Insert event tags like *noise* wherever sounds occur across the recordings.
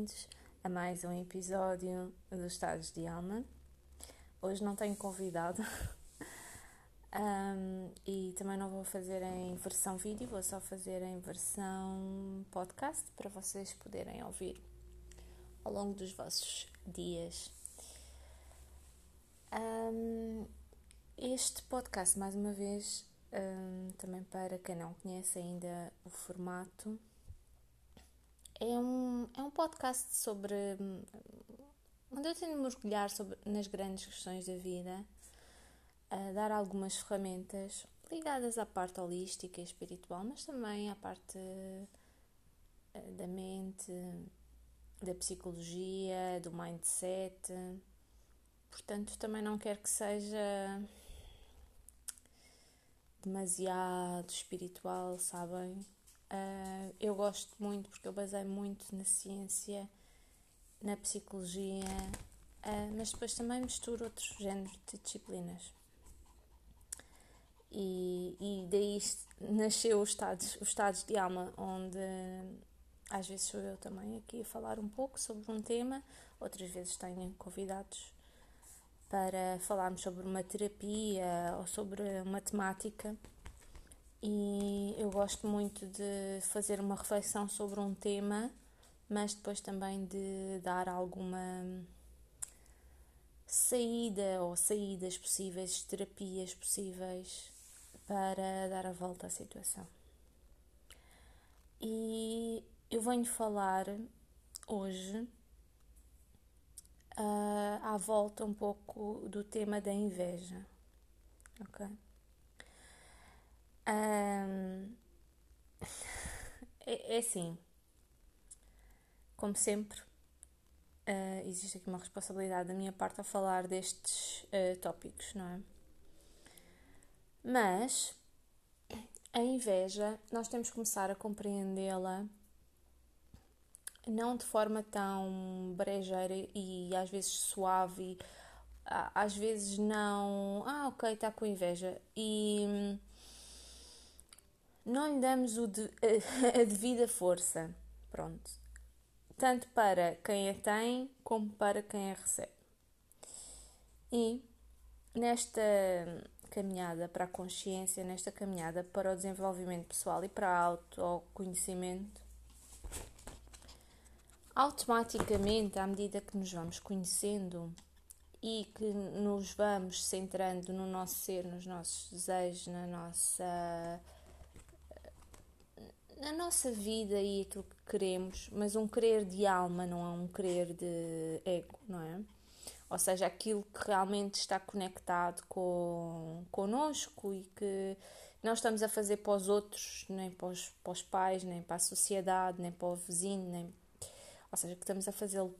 bem-vindos a mais um episódio dos Estados de Alma. Hoje não tenho convidado *laughs* um, e também não vou fazer em versão vídeo, vou só fazer em versão podcast para vocês poderem ouvir ao longo dos vossos dias. Um, este podcast, mais uma vez, um, também para quem não conhece ainda o formato, é um, é um podcast sobre. onde eu tento mergulhar sobre, nas grandes questões da vida, a dar algumas ferramentas ligadas à parte holística e espiritual, mas também à parte eh, da mente, da psicologia, do mindset. Portanto, também não quero que seja demasiado espiritual, sabem? Uh, eu gosto muito porque eu basei muito na ciência, na psicologia, uh, mas depois também misturo outros géneros de disciplinas. E, e daí nasceu os estados, os estados de alma, onde às vezes sou eu também aqui a falar um pouco sobre um tema, outras vezes tenho convidados para falarmos sobre uma terapia ou sobre uma temática e eu gosto muito de fazer uma reflexão sobre um tema, mas depois também de dar alguma saída ou saídas possíveis, terapias possíveis para dar a volta à situação. E eu venho falar hoje uh, à volta um pouco do tema da inveja, ok? Um, é, é, assim, como sempre, uh, existe aqui uma responsabilidade da minha parte a falar destes uh, tópicos, não é? Mas a inveja, nós temos que começar a compreendê-la não de forma tão brejeira e às vezes suave, às vezes não. Ah, ok, está com inveja. E não lhe damos de, a, *laughs* a devida força. Pronto. Tanto para quem a tem como para quem a recebe. E nesta caminhada para a consciência, nesta caminhada para o desenvolvimento pessoal e para o autoconhecimento, automaticamente, à medida que nos vamos conhecendo e que nos vamos centrando no nosso ser, nos nossos desejos, na nossa na nossa vida e aquilo que queremos, mas um querer de alma, não é um querer de ego, não é? Ou seja, aquilo que realmente está conectado com connosco e que não estamos a fazer para os outros, nem para os, para os pais, nem para a sociedade, nem para o vizinho, nem ou seja, que estamos a fazê-lo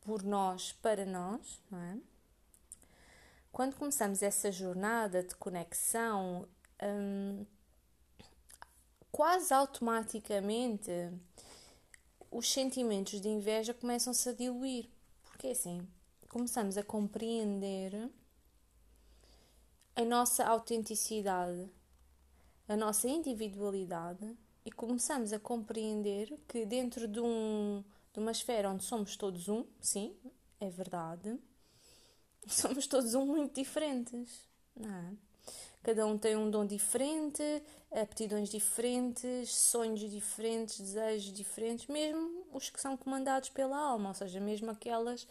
por nós, para nós, não é? Quando começamos essa jornada de conexão, hum, quase automaticamente os sentimentos de inveja começam-se a diluir. Porque assim, começamos a compreender a nossa autenticidade, a nossa individualidade e começamos a compreender que dentro de um de uma esfera onde somos todos um, sim, é verdade, *laughs* somos todos um muito diferentes, não é? Cada um tem um dom diferente, aptidões diferentes, sonhos diferentes, desejos diferentes, mesmo os que são comandados pela alma, ou seja, mesmo aquelas,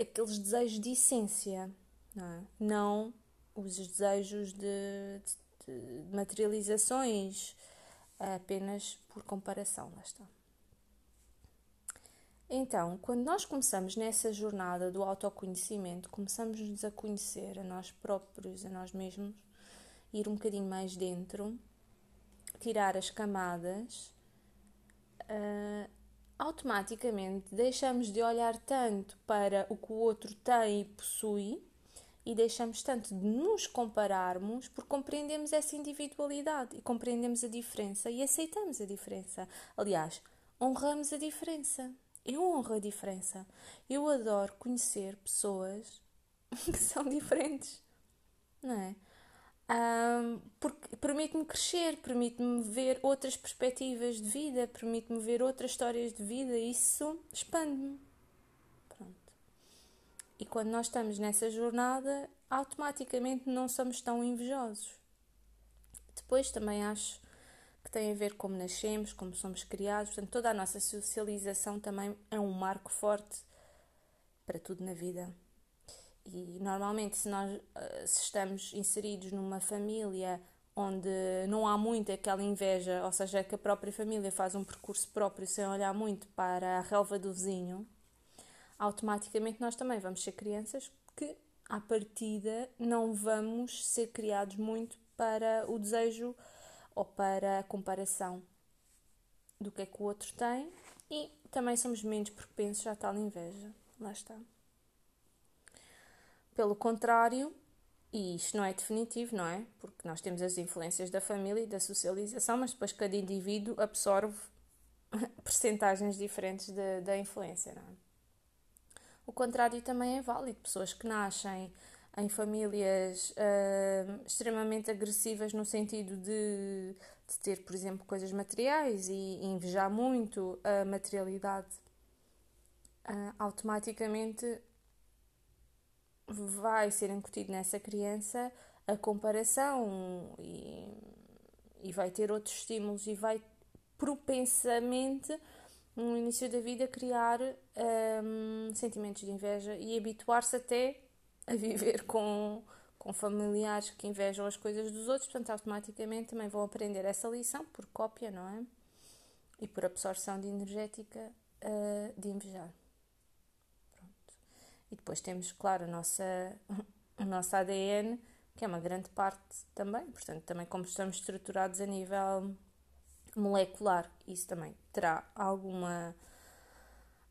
aqueles desejos de essência, não, é? não os desejos de, de, de materializações apenas por comparação, lá está. Então, quando nós começamos nessa jornada do autoconhecimento, começamos-nos a conhecer a nós próprios, a nós mesmos, ir um bocadinho mais dentro, tirar as camadas, uh, automaticamente deixamos de olhar tanto para o que o outro tem e possui e deixamos tanto de nos compararmos porque compreendemos essa individualidade e compreendemos a diferença e aceitamos a diferença. Aliás, honramos a diferença. Eu honro a diferença. Eu adoro conhecer pessoas *laughs* que são diferentes, não é? Um, porque permite-me crescer, permite-me ver outras perspectivas de vida, permite-me ver outras histórias de vida, isso expande-me. Pronto. E quando nós estamos nessa jornada, automaticamente não somos tão invejosos. Depois também acho tem a ver como nascemos, como somos criados, portanto, toda a nossa socialização também é um marco forte para tudo na vida. E normalmente, se nós eh, se estamos inseridos numa família onde não há muito aquela inveja, ou seja, que a própria família faz um percurso próprio sem olhar muito para a relva do vizinho, automaticamente nós também vamos ser crianças que, à partida, não vamos ser criados muito para o desejo ou para a comparação do que é que o outro tem e também somos menos propensos à tal inveja. Lá está. Pelo contrário, e isto não é definitivo, não é? Porque nós temos as influências da família e da socialização, mas depois cada indivíduo absorve *laughs* percentagens diferentes da influência, não é? O contrário também é válido. Pessoas que nascem em famílias uh, extremamente agressivas no sentido de, de, ter, por exemplo, coisas materiais e, invejar muito a materialidade, uh, automaticamente vai ser incutido nessa criança a comparação e, e vai ter outros estímulos e vai propensamente no início da vida criar um, sentimentos de inveja e habituar-se até a viver *laughs* com, com familiares que invejam as coisas dos outros, portanto automaticamente também vão aprender essa lição por cópia, não é? E por absorção de energética uh, de invejar. E depois temos, claro, a nossa, *laughs* a nossa ADN, que é uma grande parte também, portanto, também como estamos estruturados a nível molecular, isso também terá alguma,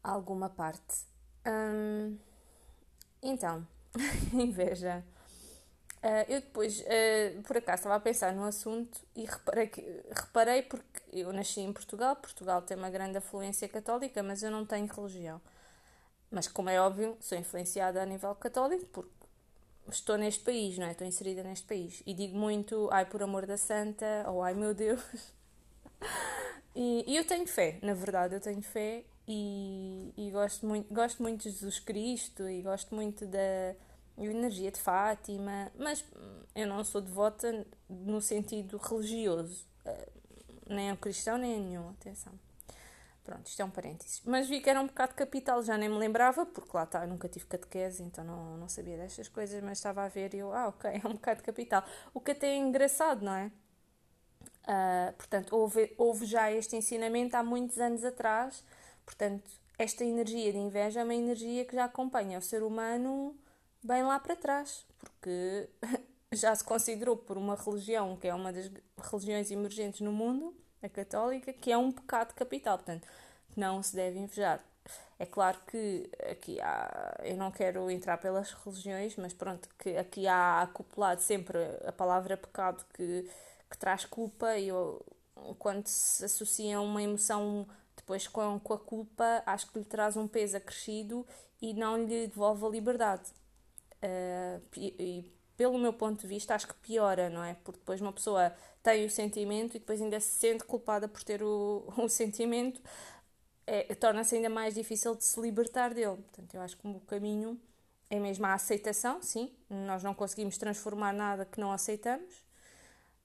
alguma parte. Hum, então, *laughs* inveja. Uh, eu depois, uh, por acaso, estava a pensar no assunto e reparei, que, reparei porque eu nasci em Portugal, Portugal tem uma grande afluência católica, mas eu não tenho religião. Mas, como é óbvio, sou influenciada a nível católico porque estou neste país, não é? Estou inserida neste país. E digo muito, ai, por amor da santa, ou ai, meu Deus. *laughs* e, e, eu tenho fé, na verdade, eu tenho fé e, e, gosto, muito, gosto muito de Jesus Cristo e gosto muito da energia de Fátima, mas eu não sou devota no sentido religioso, eh, nem a cristão nem a nenhum, atenção. Pronto, isto é um parênteses. Mas vi que era um bocado capital, já nem me lembrava, porque lá está, nunca tive catequese, então não, não sabia destas coisas, mas estava a ver e eu, ah, ok, *laughs* é um bocado capital. O que até é engraçado, não é? Uh, portanto, houve, houve já este ensinamento há muitos anos atrás, portanto, esta energia de inveja é uma energia que já acompanha o ser humano bem lá para trás, porque *laughs* já se considerou por uma religião que é uma das religiões emergentes no mundo a católica, que é um pecado capital, portanto, não se deve invejar. É claro que aqui há, eu não quero entrar pelas religiões, mas pronto, que aqui há acoplado sempre a palavra pecado que, que traz culpa e eu, quando se associa uma emoção depois com, com a culpa, acho que lhe traz um peso acrescido e não lhe devolve a liberdade. Uh, e, e, pelo meu ponto de vista, acho que piora, não é? Porque depois uma pessoa tem o sentimento e depois ainda se sente culpada por ter o, *laughs* o sentimento, é, torna-se ainda mais difícil de se libertar dele. Portanto, eu acho que o caminho é mesmo a aceitação, sim, nós não conseguimos transformar nada que não aceitamos,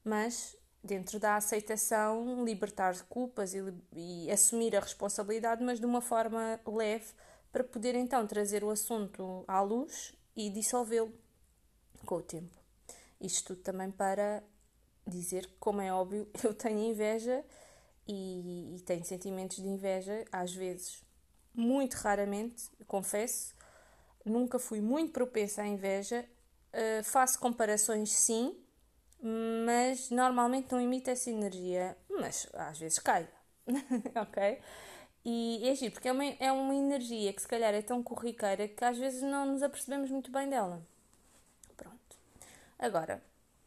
mas dentro da aceitação, libertar de culpas e, e assumir a responsabilidade, mas de uma forma leve, para poder então trazer o assunto à luz e dissolvê-lo com o tempo. Isto tudo também para dizer que, como é óbvio, *laughs* eu tenho inveja e, e tenho sentimentos de inveja, às vezes, muito raramente, confesso, nunca fui muito propensa à inveja. Uh, faço comparações, sim, mas normalmente não imito essa energia, mas às vezes cai, *laughs* ok? E é giro, porque é uma, é uma energia que se calhar é tão corriqueira que às vezes não nos apercebemos muito bem dela. Pronto. Agora,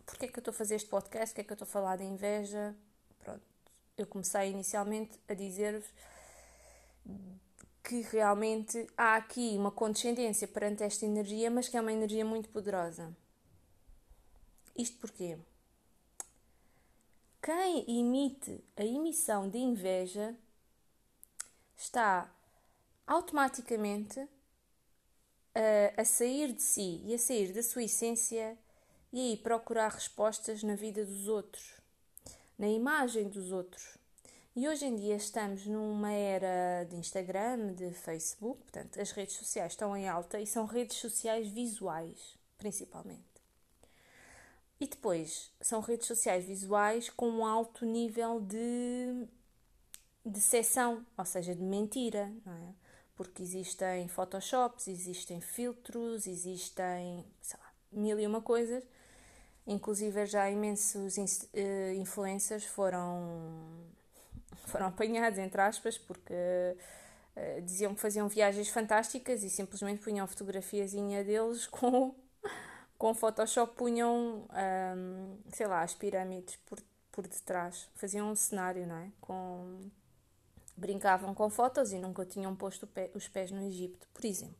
porque é que eu estou a fazer este podcast, porque é que eu estou a falar de inveja. Pronto, eu comecei inicialmente a dizer-vos que realmente há aqui uma condescendência perante esta energia, mas que é uma energia muito poderosa. Isto porquê? Quem emite a emissão de inveja está automaticamente a, a sair de si e a sair da sua essência e aí procurar respostas na vida dos outros, na imagem dos outros. E hoje em dia estamos numa era de Instagram, de Facebook, portanto, as redes sociais estão em alta e são redes sociais visuais, principalmente. E depois, são redes sociais visuais com um alto nível de decepção, ou seja, de mentira, não é? Porque existem photoshops, existem filtros, existem, sei lá, mil e uma coisas. Inclusive já imensos uh, influencers foram, foram apanhados, entre aspas, porque uh, diziam que faziam viagens fantásticas e simplesmente punham fotografiazinha deles com, com Photoshop, punham, um, sei lá, as pirâmides por, por detrás. Faziam um cenário, não é? Com brincavam com fotos e nunca tinham posto pé, os pés no Egito, por exemplo.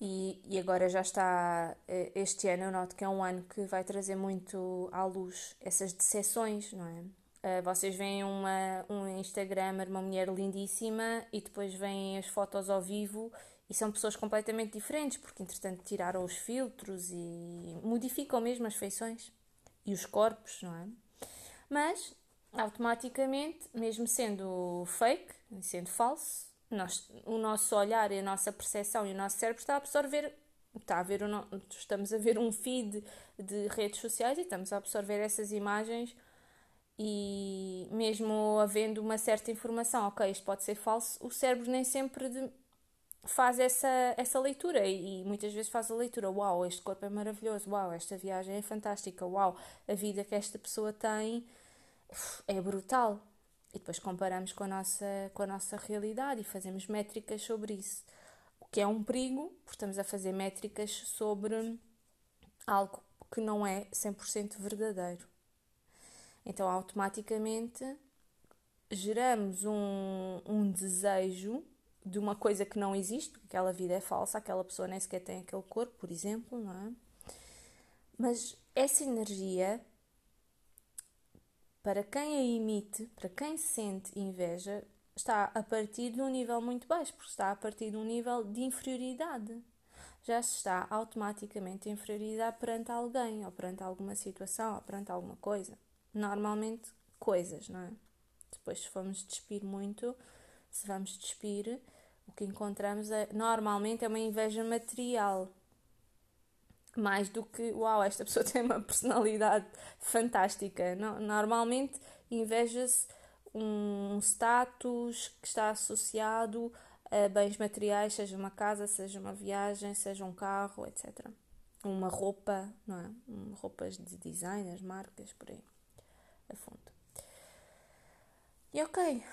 E, e, agora já está, eh, este ano eu noto que é um ano que vai trazer muito à luz essas decepções, não é? Uh, vocês veem uma, um Instagram, uma mulher lindíssima e depois veem as fotos ao vivo e são pessoas completamente diferentes, porque entretanto tiraram os filtros e modificam mesmo as feições e os corpos, não é? Mas automaticamente, mesmo sendo fake, sendo falso, nós, o nosso olhar e a nossa percepção e o nosso cérebro está a absorver, está a ver estamos a ver um feed de redes sociais e estamos a absorver essas imagens e mesmo havendo uma certa informação, ok, isto pode ser falso, o cérebro nem sempre faz essa, essa leitura e, muitas vezes faz a leitura, uau, este corpo é maravilhoso, uau, esta viagem é fantástica, uau, a vida que esta pessoa tem é brutal. E depois comparamos com a, nossa, com a nossa realidade e fazemos métricas sobre isso. O que é um perigo, porque estamos a fazer métricas sobre algo que não é 100% verdadeiro. Então, automaticamente, geramos um, um desejo de uma coisa que não existe, porque aquela vida é falsa, aquela pessoa nem sequer tem aquele corpo, por exemplo, não é? Mas essa energia para quem a emite, para quem sente inveja, está a partir de um nível muito baixo, porque está a partir de um nível de inferioridade. Já se está automaticamente a inferioridade perante alguém, ou perante alguma situação, ou perante alguma coisa. Normalmente, coisas, não é? Depois, se formos despir muito, se vamos despir, o que encontramos é, normalmente é uma inveja material mais do que uau, esta pessoa *laughs* tem uma personalidade fantástica. Normalmente inveja-se um status que está associado a bens materiais, seja uma casa, seja uma viagem, seja um carro, etc. Uma roupa, não é? Roupas de designers, marcas, por aí, a fundo. E ok,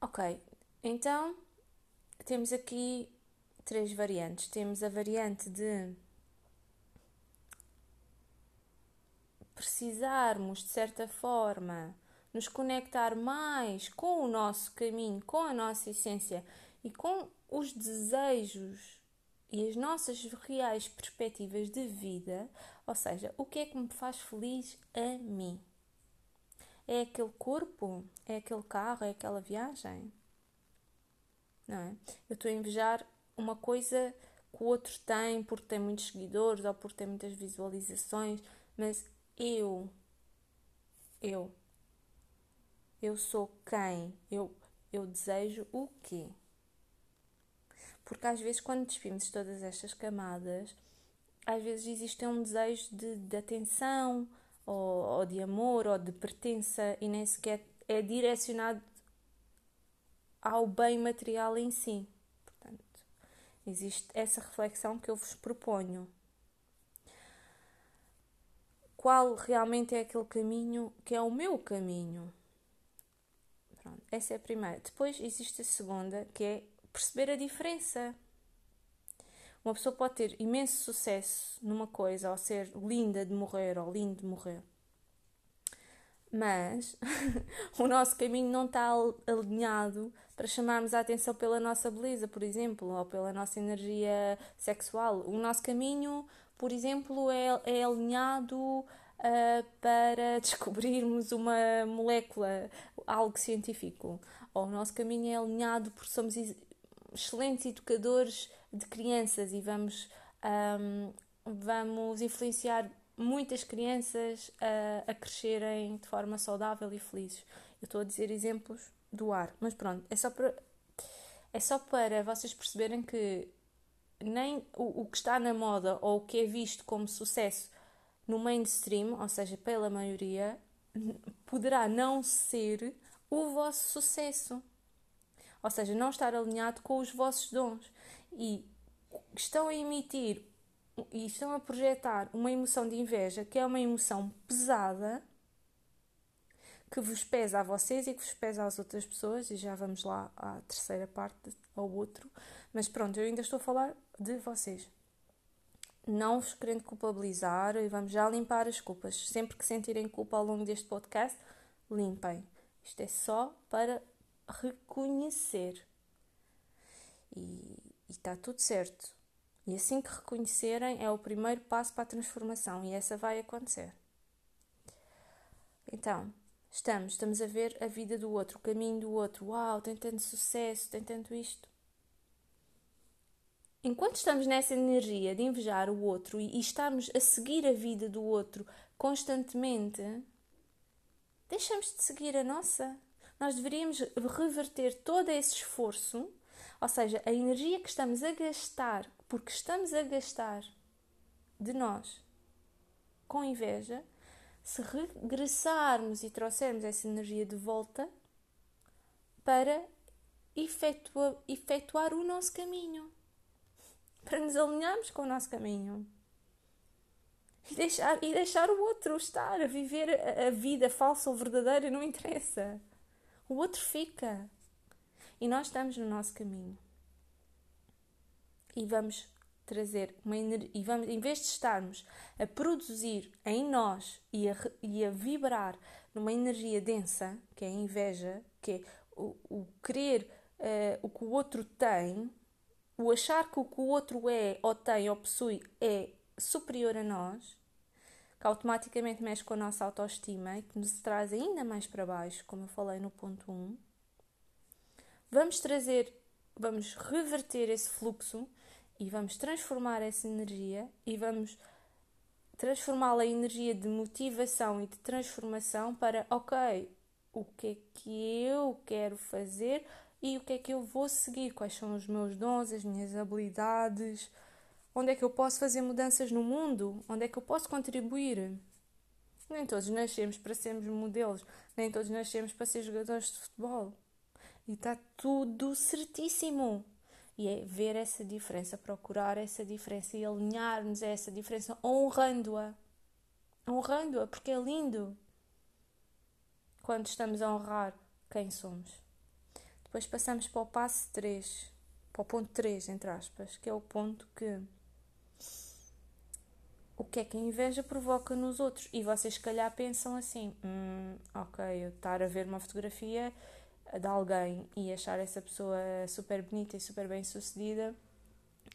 ok. Então, temos aqui três variantes. Temos a variante de precisarmos, de certa forma, nos conectar mais com o nosso caminho, com a nossa essência e com os desejos e as nossas reais perspectivas de vida, ou seja, o que é que me faz feliz a mim? É aquele corpo? É aquele carro? É aquela viagem? Não é? Eu estou a invejar uma coisa que o outro tem porque tem muitos seguidores ou porque tem muitas visualizações, mas eu, eu, eu sou quem? Eu, eu desejo o quê? Porque às vezes, quando despimos todas estas camadas, às vezes existe um desejo de, de atenção, ou, ou de amor, ou de pertença, e nem sequer é direcionado ao bem material em si. Portanto, existe essa reflexão que eu vos proponho qual realmente é aquele caminho que é o meu caminho. Pronto, essa é a primeira. Depois existe a segunda, que é perceber a diferença. Uma pessoa pode ter imenso sucesso numa coisa, ou ser linda de morrer, ou lindo de morrer. Mas *laughs* o nosso caminho não está alinhado para chamarmos a atenção pela nossa beleza, por exemplo, ou pela nossa energia sexual. O nosso caminho, por exemplo, é, é alinhado uh, para *laughs* descobrirmos uma molécula, algo científico. Ou o nosso caminho é alinhado porque somos excelentes educadores de crianças e vamos, um, vamos influenciar muitas crianças a, a crescerem de forma saudável e felizes. Eu estou a dizer exemplos do ar, mas pronto, é só para, é só para vocês perceberem que nem o, o que está na moda ou o que é visto como sucesso no mainstream, ou seja, pela maioria, poderá não ser o vosso sucesso. Ou seja, não estar alinhado com os vossos dons. E estão a emitir e estão a projetar uma emoção de inveja que é uma emoção pesada que vos pesa a vocês e que vos pesa às outras pessoas, e já vamos lá à terceira parte, ao outro. Mas pronto, eu ainda estou a falar de vocês. Não vos querendo culpabilizar, e vamos já limpar as culpas. Sempre que sentirem culpa ao longo deste podcast, limpem. Isto é só para reconhecer. E está tudo certo. E assim que reconhecerem, é o primeiro passo para a transformação e essa vai acontecer. Então, estamos, estamos a ver a vida do outro, o caminho do outro. Uau, tem tanto sucesso, tem tanto isto. Enquanto estamos nessa energia de invejar o outro e, e estamos a seguir a vida do outro constantemente, deixamos de seguir a nossa. Nós deveríamos reverter todo esse esforço, ou seja, a energia que estamos a gastar porque estamos a gastar de nós com inveja, se regressarmos e trouxermos essa energia de volta para efetuar, efetuar o nosso caminho, para nos alinharmos com o nosso caminho. E deixar, e deixar o outro estar a viver a, a vida falsa ou verdadeira, não interessa. O outro fica. E nós estamos no nosso caminho e vamos trazer uma energia, e vamos, em vez de estarmos a produzir em nós e a, e a vibrar numa energia densa, que é a inveja, que é o, o querer uh, o que o outro tem, o achar que o que o outro é, ou tem, ou possui, é superior a nós, que automaticamente mexe com a nossa autoestima e que nos traz ainda mais para baixo, como eu falei no ponto 1. Vamos trazer, vamos reverter esse fluxo e vamos transformar essa energia e vamos transformá-la em energia de motivação e de transformação para, ok, o que é que eu quero fazer e o que é que eu vou seguir, quais são os meus dons, as minhas habilidades, onde é que eu posso fazer mudanças no mundo, onde é que eu posso contribuir. Nem todos nascemos para sermos modelos, nem todos nascemos para ser jogadores de futebol. E está tudo certíssimo. E é ver essa diferença, procurar essa diferença e alinhar-nos a essa diferença, honrando-a. Honrando-a, porque é lindo quando estamos a honrar quem somos. Depois passamos para o passo 3, para o ponto 3, entre aspas, que é o ponto que o que é que a inveja provoca nos outros. E vocês, se calhar, pensam assim: hum, ok, eu estar a ver uma fotografia de alguém e achar essa pessoa super bonita e super bem sucedida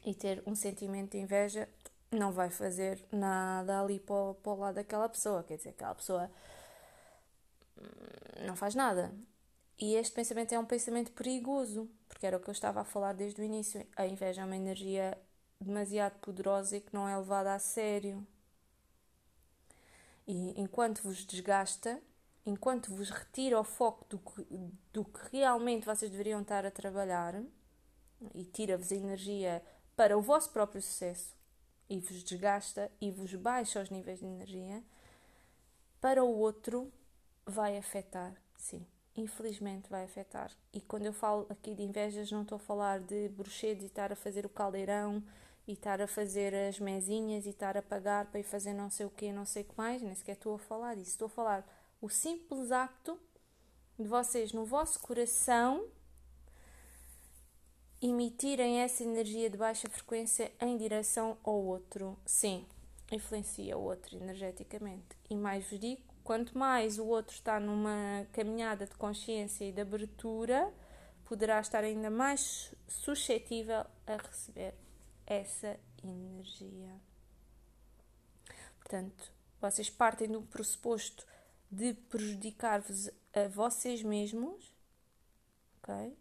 e ter um sentimento de inveja não vai fazer nada ali para o, para o lado daquela pessoa. Quer dizer, aquela pessoa hum, não faz nada. E este pensamento é um pensamento perigoso, porque era o que eu estava a falar desde o início. A inveja é uma energia demasiado poderosa e que não é levada a sério. E enquanto vos desgasta, enquanto vos retira o foco do que, do que realmente vocês deveriam estar a trabalhar e tira-vos energia para o vosso próprio sucesso e vos desgasta e vos baixa os níveis de energia, para o outro vai afetar, sim. Infelizmente vai afetar. E quando eu falo aqui de invejas, não estou a falar de bruxedos e estar a fazer o caldeirão e estar a fazer as mesinhas e estar a pagar para ir fazer não sei o que, não sei o que mais, nem sequer estou a falar disso. Estou a falar o simples acto de vocês no vosso coração emitirem essa energia de baixa frequência em direção ao outro. Sim, influencia o outro energeticamente. E mais vos digo, Quanto mais o outro está numa caminhada de consciência e de abertura, poderá estar ainda mais suscetível a receber essa energia. Portanto, vocês partem do pressuposto de prejudicar-vos a vocês mesmos, ok?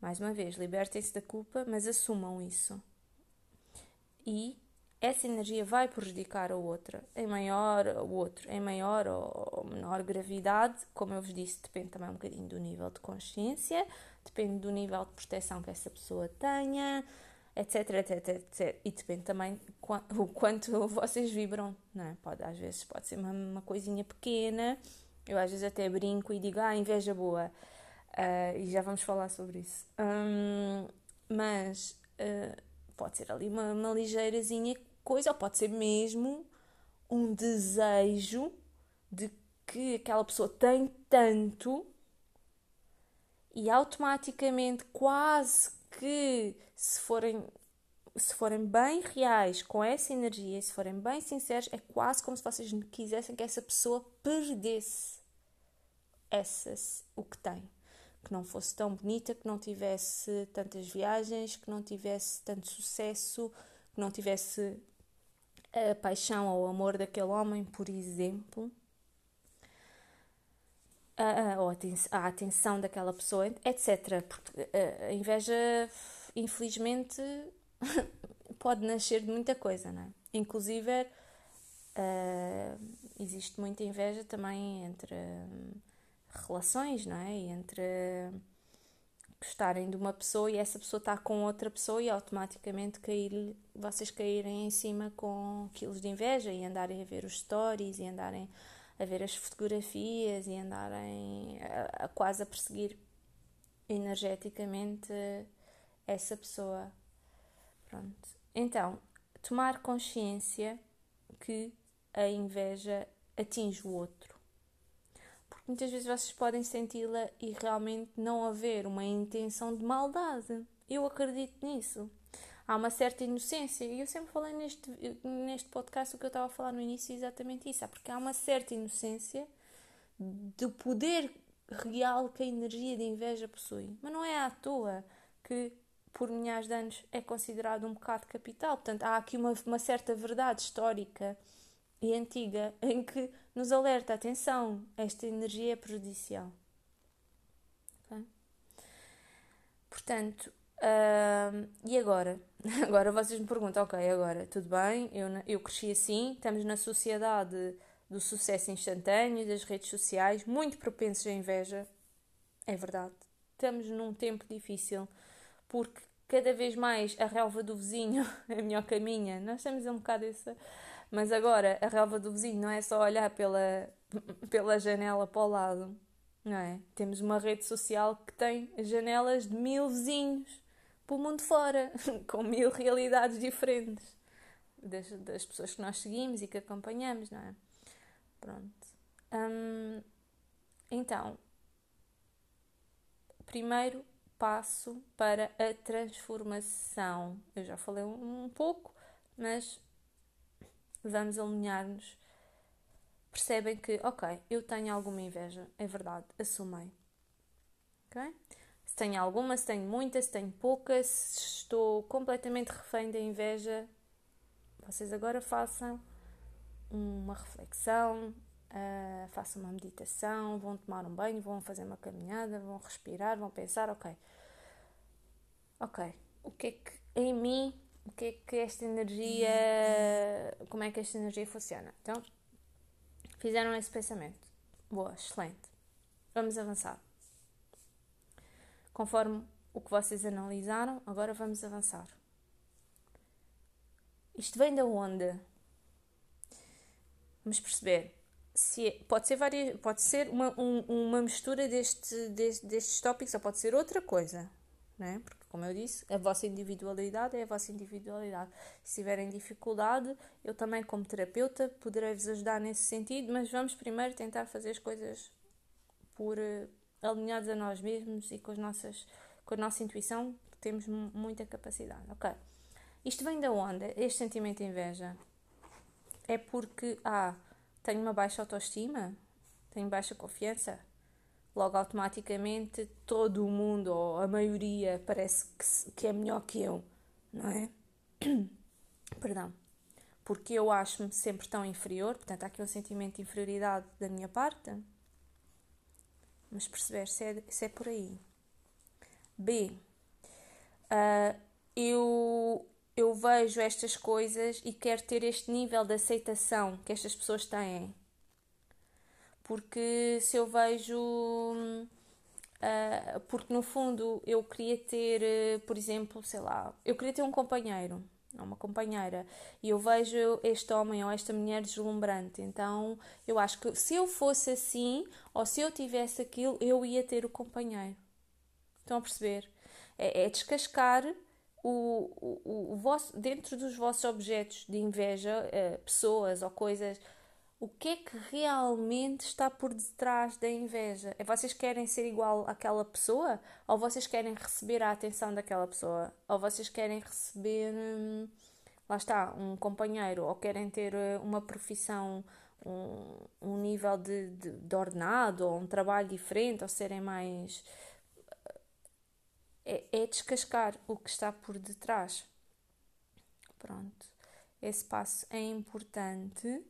Mais uma vez, libertem-se da culpa, mas assumam isso. E essa energia vai prejudicar a outra, em maior ou outro, em maior ou menor gravidade, como eu vos disse, depende também um bocadinho do nível de consciência, depende do nível de proteção que essa pessoa tenha, etc, etc, etc. E depende também o quanto *laughs* vocês vibram, não é? Pode, às vezes pode ser uma, uma coisinha pequena, eu às vezes até brinco e digo, ah, inveja boa, uh, e já vamos falar sobre isso. Um, mas uh, pode ser ali uma, uma ligeirazinha coisa, ou pode ser mesmo um desejo de que aquela pessoa tem tanto e automaticamente quase que se forem se forem bem reais com essa energia, se forem bem sinceros, é quase como se vocês quisessem que essa pessoa perdesse essas, o que tem. Que não fosse tão bonita, que não tivesse tantas viagens, que não tivesse tanto sucesso, que não tivesse a paixão ou o amor daquele homem, por exemplo, a, a, a atenção daquela pessoa, etc. Porque a inveja, infelizmente, *laughs* pode nascer de muita coisa, não é? Inclusive, uh, existe muita inveja também entre um, relações, não é? E entre gostarem de uma pessoa e essa pessoa está com outra pessoa e automaticamente cair, vocês caírem em cima com quilos de inveja e andarem a ver os stories e andarem a ver as fotografias e andarem a, a quase a perseguir energeticamente essa pessoa. Pronto. Então, tomar consciência que a inveja atinge o outro muitas vezes vocês podem senti-la e realmente não haver uma intenção de maldade. Eu acredito nisso. Há uma certa inocência, e eu sempre falei neste, neste podcast o que eu estava a falar no início, exatamente isso. É porque há uma certa inocência do poder real que a energia de inveja possui. Mas não é à toa que por milhares de anos é considerado um pecado capital. Portanto, há aqui uma, uma certa verdade histórica e antiga em que nos alerta, atenção, esta energia é prejudicial. Portanto, uh, e agora? *laughs* Agora vocês me perguntam, ok, agora, tudo bem, eu, eu cresci assim, estamos na sociedade do sucesso instantâneo, das redes sociais, muito propensos à inveja, é verdade. Estamos num tempo difícil, porque cada vez mais a relva do vizinho é melhor que a minha. Nós temos um bocado essa mas agora, a relva do vizinho não é só olhar pela, *laughs* pela janela para o lado, não é? Temos uma rede social que tem janelas de mil vizinhos pelo mundo fora, *laughs* com mil realidades diferentes das, das pessoas que nós seguimos e que acompanhamos, não é? Pronto. Hum, então, primeiro passo para a transformação. Eu já falei um, um pouco, mas vamos alinhar-nos, percebem que, ok, eu tenho alguma inveja, é verdade, assumei. Ok? Tenho alguma, se tenho muita, se tenho pouca, se estou completamente refém da inveja, vocês agora façam uma reflexão, uh, façam uma meditação, vão tomar um banho, vão fazer uma caminhada, vão respirar, vão pensar, ok, ok, o que é que em mim o que é que esta energia, como é que esta energia funciona. Então, fizeram esse pensamento. Boa, excelente. Vamos avançar. Conforme o que vocês analisaram, agora vamos avançar. Isto vem da onde? Vamos perceber. Se é, pode ser, várias, pode ser uma, um, uma mistura deste, deste, destes tópicos ou pode ser outra coisa. É? Porque como eu disse, a vossa individualidade é a vossa individualidade. Se tiverem dificuldade, eu também, como terapeuta, poderei vos ajudar nesse sentido, mas vamos primeiro tentar fazer as coisas por uh, alinhados a nós mesmos e com, as nossas, com a nossa intuição, temos muita capacidade. Ok. Isto vem da onde? Este sentimento de inveja é porque há tenho uma baixa autoestima, tenho baixa confiança, logo automaticamente todo o mundo, ou a maioria, parece que, que é melhor que eu, não é? *coughs* Perdão. Porque eu acho-me sempre tão inferior, portanto há aqui um sentimento de inferioridade da minha parte. Mas perceber se é, se é por aí. B. Uh, eu, eu vejo estas coisas e quero ter este nível de aceitação que estas pessoas têm. Porque se eu vejo. Uh, porque no fundo eu queria ter, uh, por exemplo, sei lá, eu queria ter um companheiro, uma companheira, e eu vejo este homem ou esta mulher deslumbrante. Então eu acho que se eu fosse assim, ou se eu tivesse aquilo, eu ia ter o companheiro. Estão a perceber? É, é descascar o, o, o vosso, dentro dos vossos objetos de inveja, uh, pessoas ou coisas, o que é que realmente está por detrás da inveja? É vocês querem ser igual àquela pessoa? Ou vocês querem receber a atenção daquela pessoa? Ou vocês querem receber, hum, lá está, um companheiro? Ou querem ter eh, uma profissão, um, um nível de, de, de ordenado? Ou um trabalho diferente? Ou serem mais é, é descascar o que está por detrás. Pronto, esse passo é importante.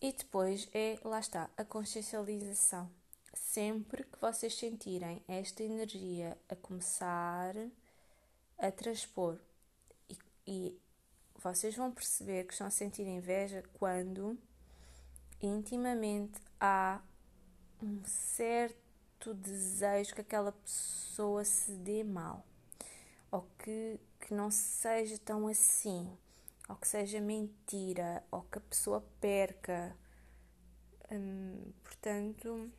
E depois é, lá está, a consciencialização. Sempre que vocês sentirem esta energia a começar a transpor e, e vocês vão perceber que estão a sentir inveja quando intimamente há um certo desejo que aquela pessoa se dê mal, ou que, que não seja tão assim, ou que seja mentira, ou que a pessoa perca. Hum, portanto,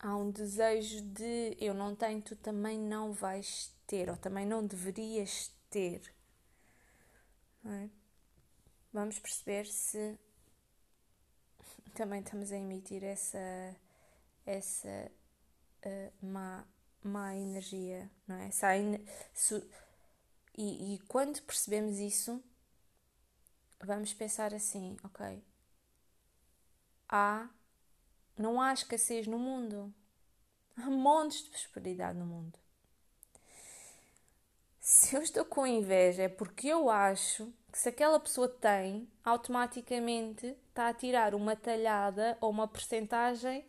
há um desejo de eu não tenho, tu também não vais ter, ou também não deverias ter. Não é? Vamos perceber se também estamos a emitir essa essa uh, má, má energia, não é? Essa, e, e quando percebemos isso, vamos pensar assim, ok, há, não há escassez no mundo, há montes de prosperidade no mundo. Se eu estou com inveja é porque eu acho que se aquela pessoa tem, automaticamente está a tirar uma talhada ou uma percentagem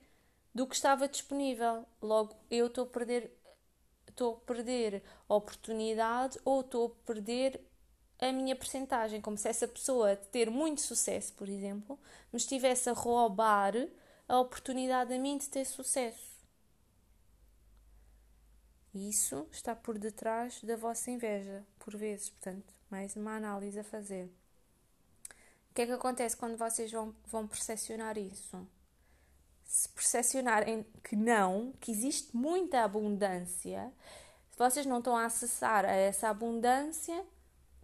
do que estava disponível. Logo, eu estou a perder, estou a perder a oportunidade ou estou a perder a minha percentagem, como se essa pessoa ter muito sucesso, por exemplo, me estivesse a roubar a oportunidade a mim de ter sucesso. Isso está por detrás da vossa inveja, por vezes, portanto, mais uma análise a fazer. O que é que acontece quando vocês vão, vão percepcionar isso? Se percepcionarem que não, que existe muita abundância, se vocês não estão a acessar a essa abundância,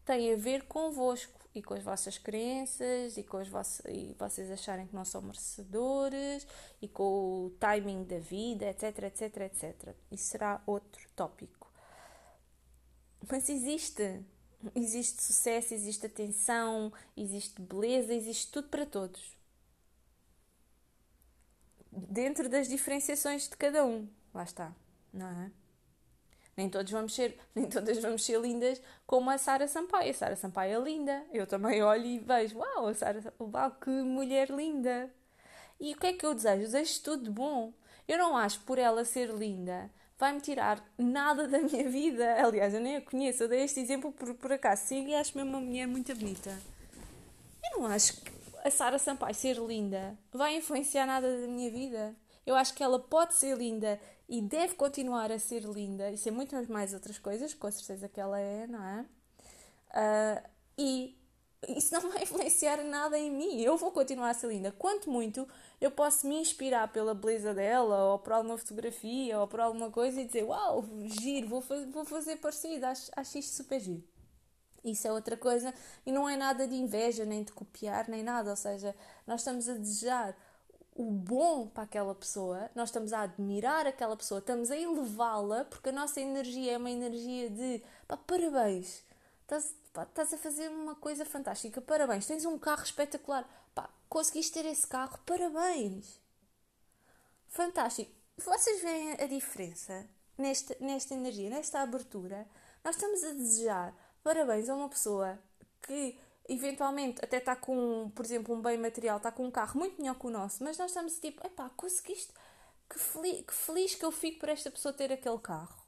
tem a ver convosco e com as vossas crenças e com as vossas, e vocês acharem que não são merecedores e com o timing da vida, etc, etc, etc. Isso será outro tópico. Mas existe. Existe sucesso, existe atenção, existe beleza, existe tudo para todos dentro das diferenciações de cada um. Lá está, não é? Nem todos vamos ser, *laughs* nem todas vamos ser lindas como a Sara Sampaio. A Sara Sampaio é linda. Eu também olho e vejo, uau, a Sara uau, que mulher linda. E o que é que eu desejo? Desejo tudo de bom. Eu não acho por ela ser linda vai-me tirar nada da minha vida. Aliás, eu nem a conheço. Eu dei este exemplo por, por acaso. Sigo e acho mesmo uma mulher muito bonita. Eu não acho que a Sara Sampaio ser linda vai influenciar nada da minha vida. Eu acho que ela pode ser linda e deve continuar a ser linda e ser muito mais outras coisas, com certeza que ela é, não é? Uh, e isso não vai influenciar nada em mim. Eu vou continuar a ser linda. Quanto muito eu posso me inspirar pela beleza dela, ou por alguma fotografia, ou por alguma coisa e dizer: Uau, giro, vou, vou fazer parecido, acho, acho isto super giro. Isso é outra coisa e não é nada de inveja, nem de copiar, nem nada. Ou seja, nós estamos a desejar o bom para aquela pessoa, nós estamos a admirar aquela pessoa, estamos a elevá-la, porque a nossa energia é uma energia de pá, parabéns, estás, pá, estás a fazer uma coisa fantástica, parabéns, tens um carro espetacular, pá, conseguiste ter esse carro, parabéns. Fantástico. Vocês veem a diferença nesta, nesta energia, nesta abertura? Nós estamos a desejar parabéns a uma pessoa que eventualmente até está com, por exemplo, um bem material, está com um carro muito melhor que o nosso, mas nós estamos tipo, epá, conseguiste, que feliz, que feliz que eu fico por esta pessoa ter aquele carro.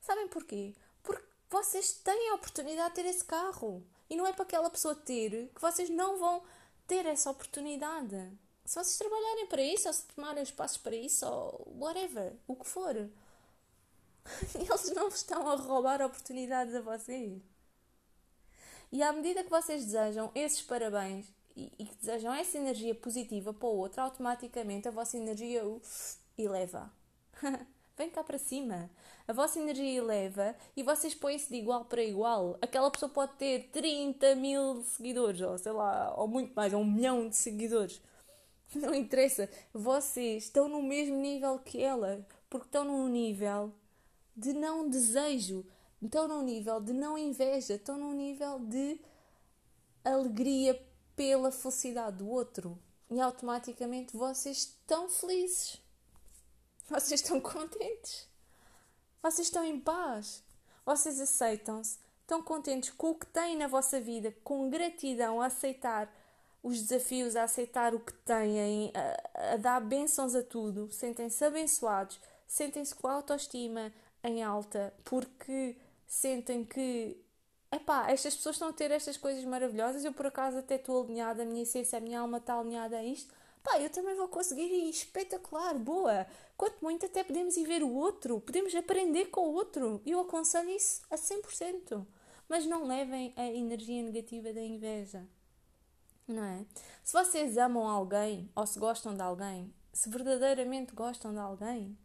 Sabem porquê? Porque vocês têm a oportunidade de ter esse carro. E não é para aquela pessoa ter que vocês não vão ter essa oportunidade. Se vocês trabalharem para isso, ou se tomarem os passos para isso, ou whatever, o que for, *laughs* eles não estão a roubar oportunidades a vocês. E à medida que vocês desejam esses parabéns e, e que desejam essa energia positiva para o outro, automaticamente a vossa energia o eleva. *laughs* Vem cá para cima. A vossa energia eleva e vocês põem-se de igual para igual. Aquela pessoa pode ter 30 mil seguidores, ou sei lá, ou muito mais, ou um milhão de seguidores. Não interessa. Vocês estão no mesmo nível que ela, porque estão num nível de não desejo, estão num nível de não inveja, estão num nível de alegria pela felicidade do outro. E automaticamente vocês estão felizes. Vocês estão contentes. Vocês estão em paz. Vocês aceitam-se. Estão contentes com o que têm na vossa vida, com gratidão a aceitar os desafios, a aceitar o que têm, a, a dar bênçãos a tudo. Sentem-se abençoados, sentem-se com autoestima em alta, porque sentem que epá, estas pessoas estão a ter estas coisas maravilhosas, eu por acaso até estou alinhada, a minha essência, a minha alma está alinhada a isto, pá, eu também vou conseguir e espetacular, boa. Quanto muito até podemos ir ver o outro, podemos aprender com o outro. Eu aconselho isso a 100%. Mas não levem a energia negativa da inveja. Não é? Se vocês amam alguém ou se gostam de alguém, se verdadeiramente gostam de alguém,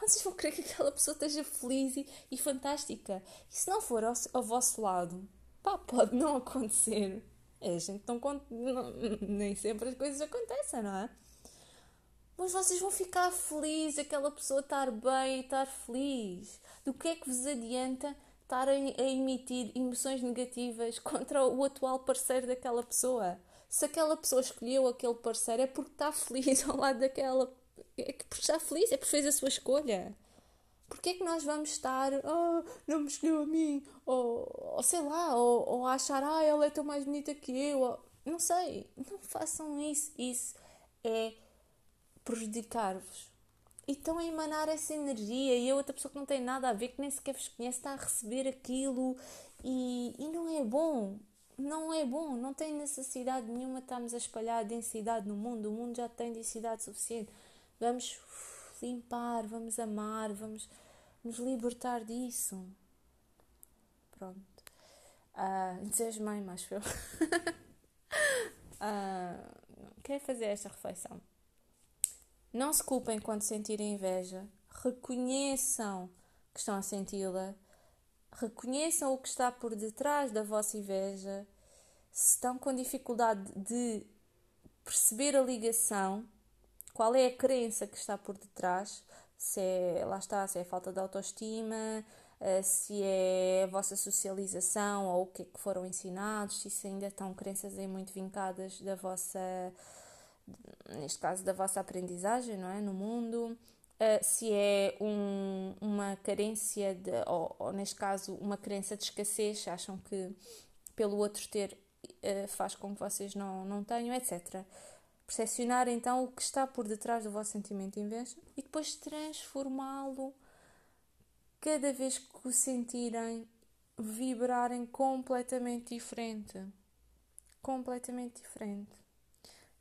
vocês vão querer que aquela pessoa esteja feliz e, e fantástica. E se não for ao, ao, vosso lado, pá, pode não acontecer. A gente não, não, nem sempre as coisas acontecem, não é? Mas vocês vão ficar felizes, aquela pessoa estar bem, estar feliz. Do que é que vos adianta estar a, a emitir emoções negativas contra o atual parceiro daquela pessoa? Se aquela pessoa escolheu aquele parceiro é porque está feliz ao lado daquela é que porque está feliz, é porque fez a sua escolha. Porquê é que nós vamos estar, oh, não me escolheu a mim, ou, ou sei lá, ou, ou achar, ah, ela é tão mais bonita que eu, ou, não sei, não façam isso. Isso é prejudicar-vos. E estão a emanar essa energia e a outra pessoa que não tem nada a ver, que nem sequer vos conhece, está a receber aquilo e, e não é bom. Não é bom, não tem necessidade nenhuma estarmos a espalhar densidade no mundo. O mundo já tem densidade suficiente Vamos limpar, vamos amar, vamos nos libertar disso. Pronto. Uh, entusiasmei, mais eu. uh, *laughs* quero fazer esta reflexão. Não se culpem quando sentirem inveja. Reconheçam que estão a senti-la. Reconheçam o que está por detrás da vossa inveja. Se estão com dificuldade de perceber a ligação, qual é a crença que está por detrás, se é, lá está, se é falta de autoestima, eh, se é a vossa socialização ou o que é que foram ensinados, se isso ainda estão crenças aí muito vincadas da vossa, neste caso, da vossa aprendizagem, não é? No mundo. Uh, se é um, uma carência, de, ou, ou, neste caso, uma crença de escassez, acham que pelo outro ter uh, faz com que vocês não, não tenham, etc percepcionar então o que está por detrás do vosso sentimento de inveja e depois transformá-lo cada vez que o sentirem vibrarem completamente diferente. Completamente diferente.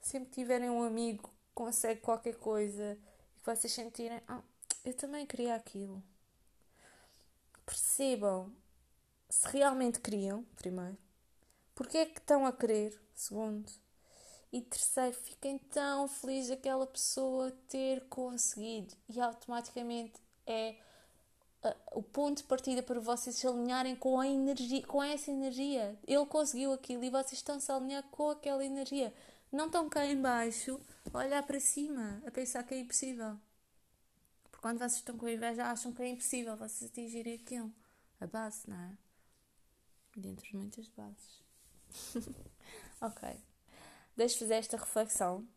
Sempre que tiverem um amigo que consegue qualquer coisa e que vocês sentirem, ah, eu também queria aquilo. Percebam se realmente queriam, primeiro. Porque é que estão a querer, segundo e terceiro, fiquem tão felizes aquela pessoa ter conseguido e automaticamente é uh, o ponto de partida para vocês se alinharem com a energia, com essa energia. Ele conseguiu aquilo e vocês estão-se a alinhar com aquela energia. Não estão cá embaixo a olhar para cima, a pensar que é impossível. Porque quando vocês estão com inveja acham que é impossível vocês atingirem aquilo. A base, não é? Dentre muitas bases. *laughs* ok. Deixo-vos esta reflexão.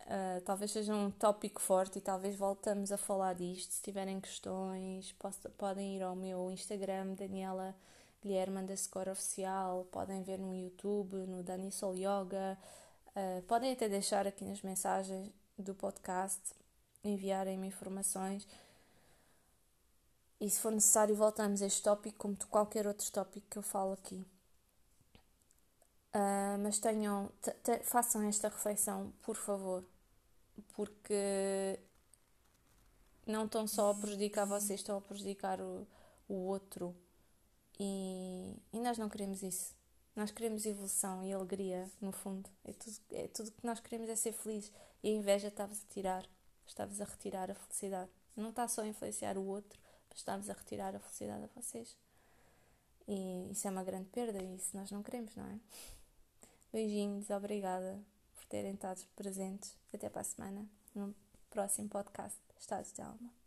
Uh, talvez seja um tópico forte e talvez voltamos a falar disto. Se tiverem questões, posso, podem ir ao meu Instagram, Daniela Guilherme underscore oficial, podem ver no YouTube, no Dani Sol Yoga, uh, podem até deixar aqui nas mensagens do podcast, enviarem-me informações. E se for necessário, voltamos a este tópico, como qualquer outro tópico que eu falo aqui. Uh, mas tenham, façam esta reflexão, por favor, porque não estão só a prejudicar vocês, estão a prejudicar o, o outro. E, e nós não queremos isso. Nós queremos evolução e alegria, no fundo. É tudo, é tudo que nós queremos é ser feliz. E a inveja está-vos a tirar, está-vos a retirar a felicidade. Não está só a influenciar o outro, mas está-vos a retirar a felicidade a vocês. E isso é uma grande perda e isso nós não queremos, não é? Beijinhos, obrigada por terem estado presentes. Até para a semana, no próximo podcast Estados de Alma.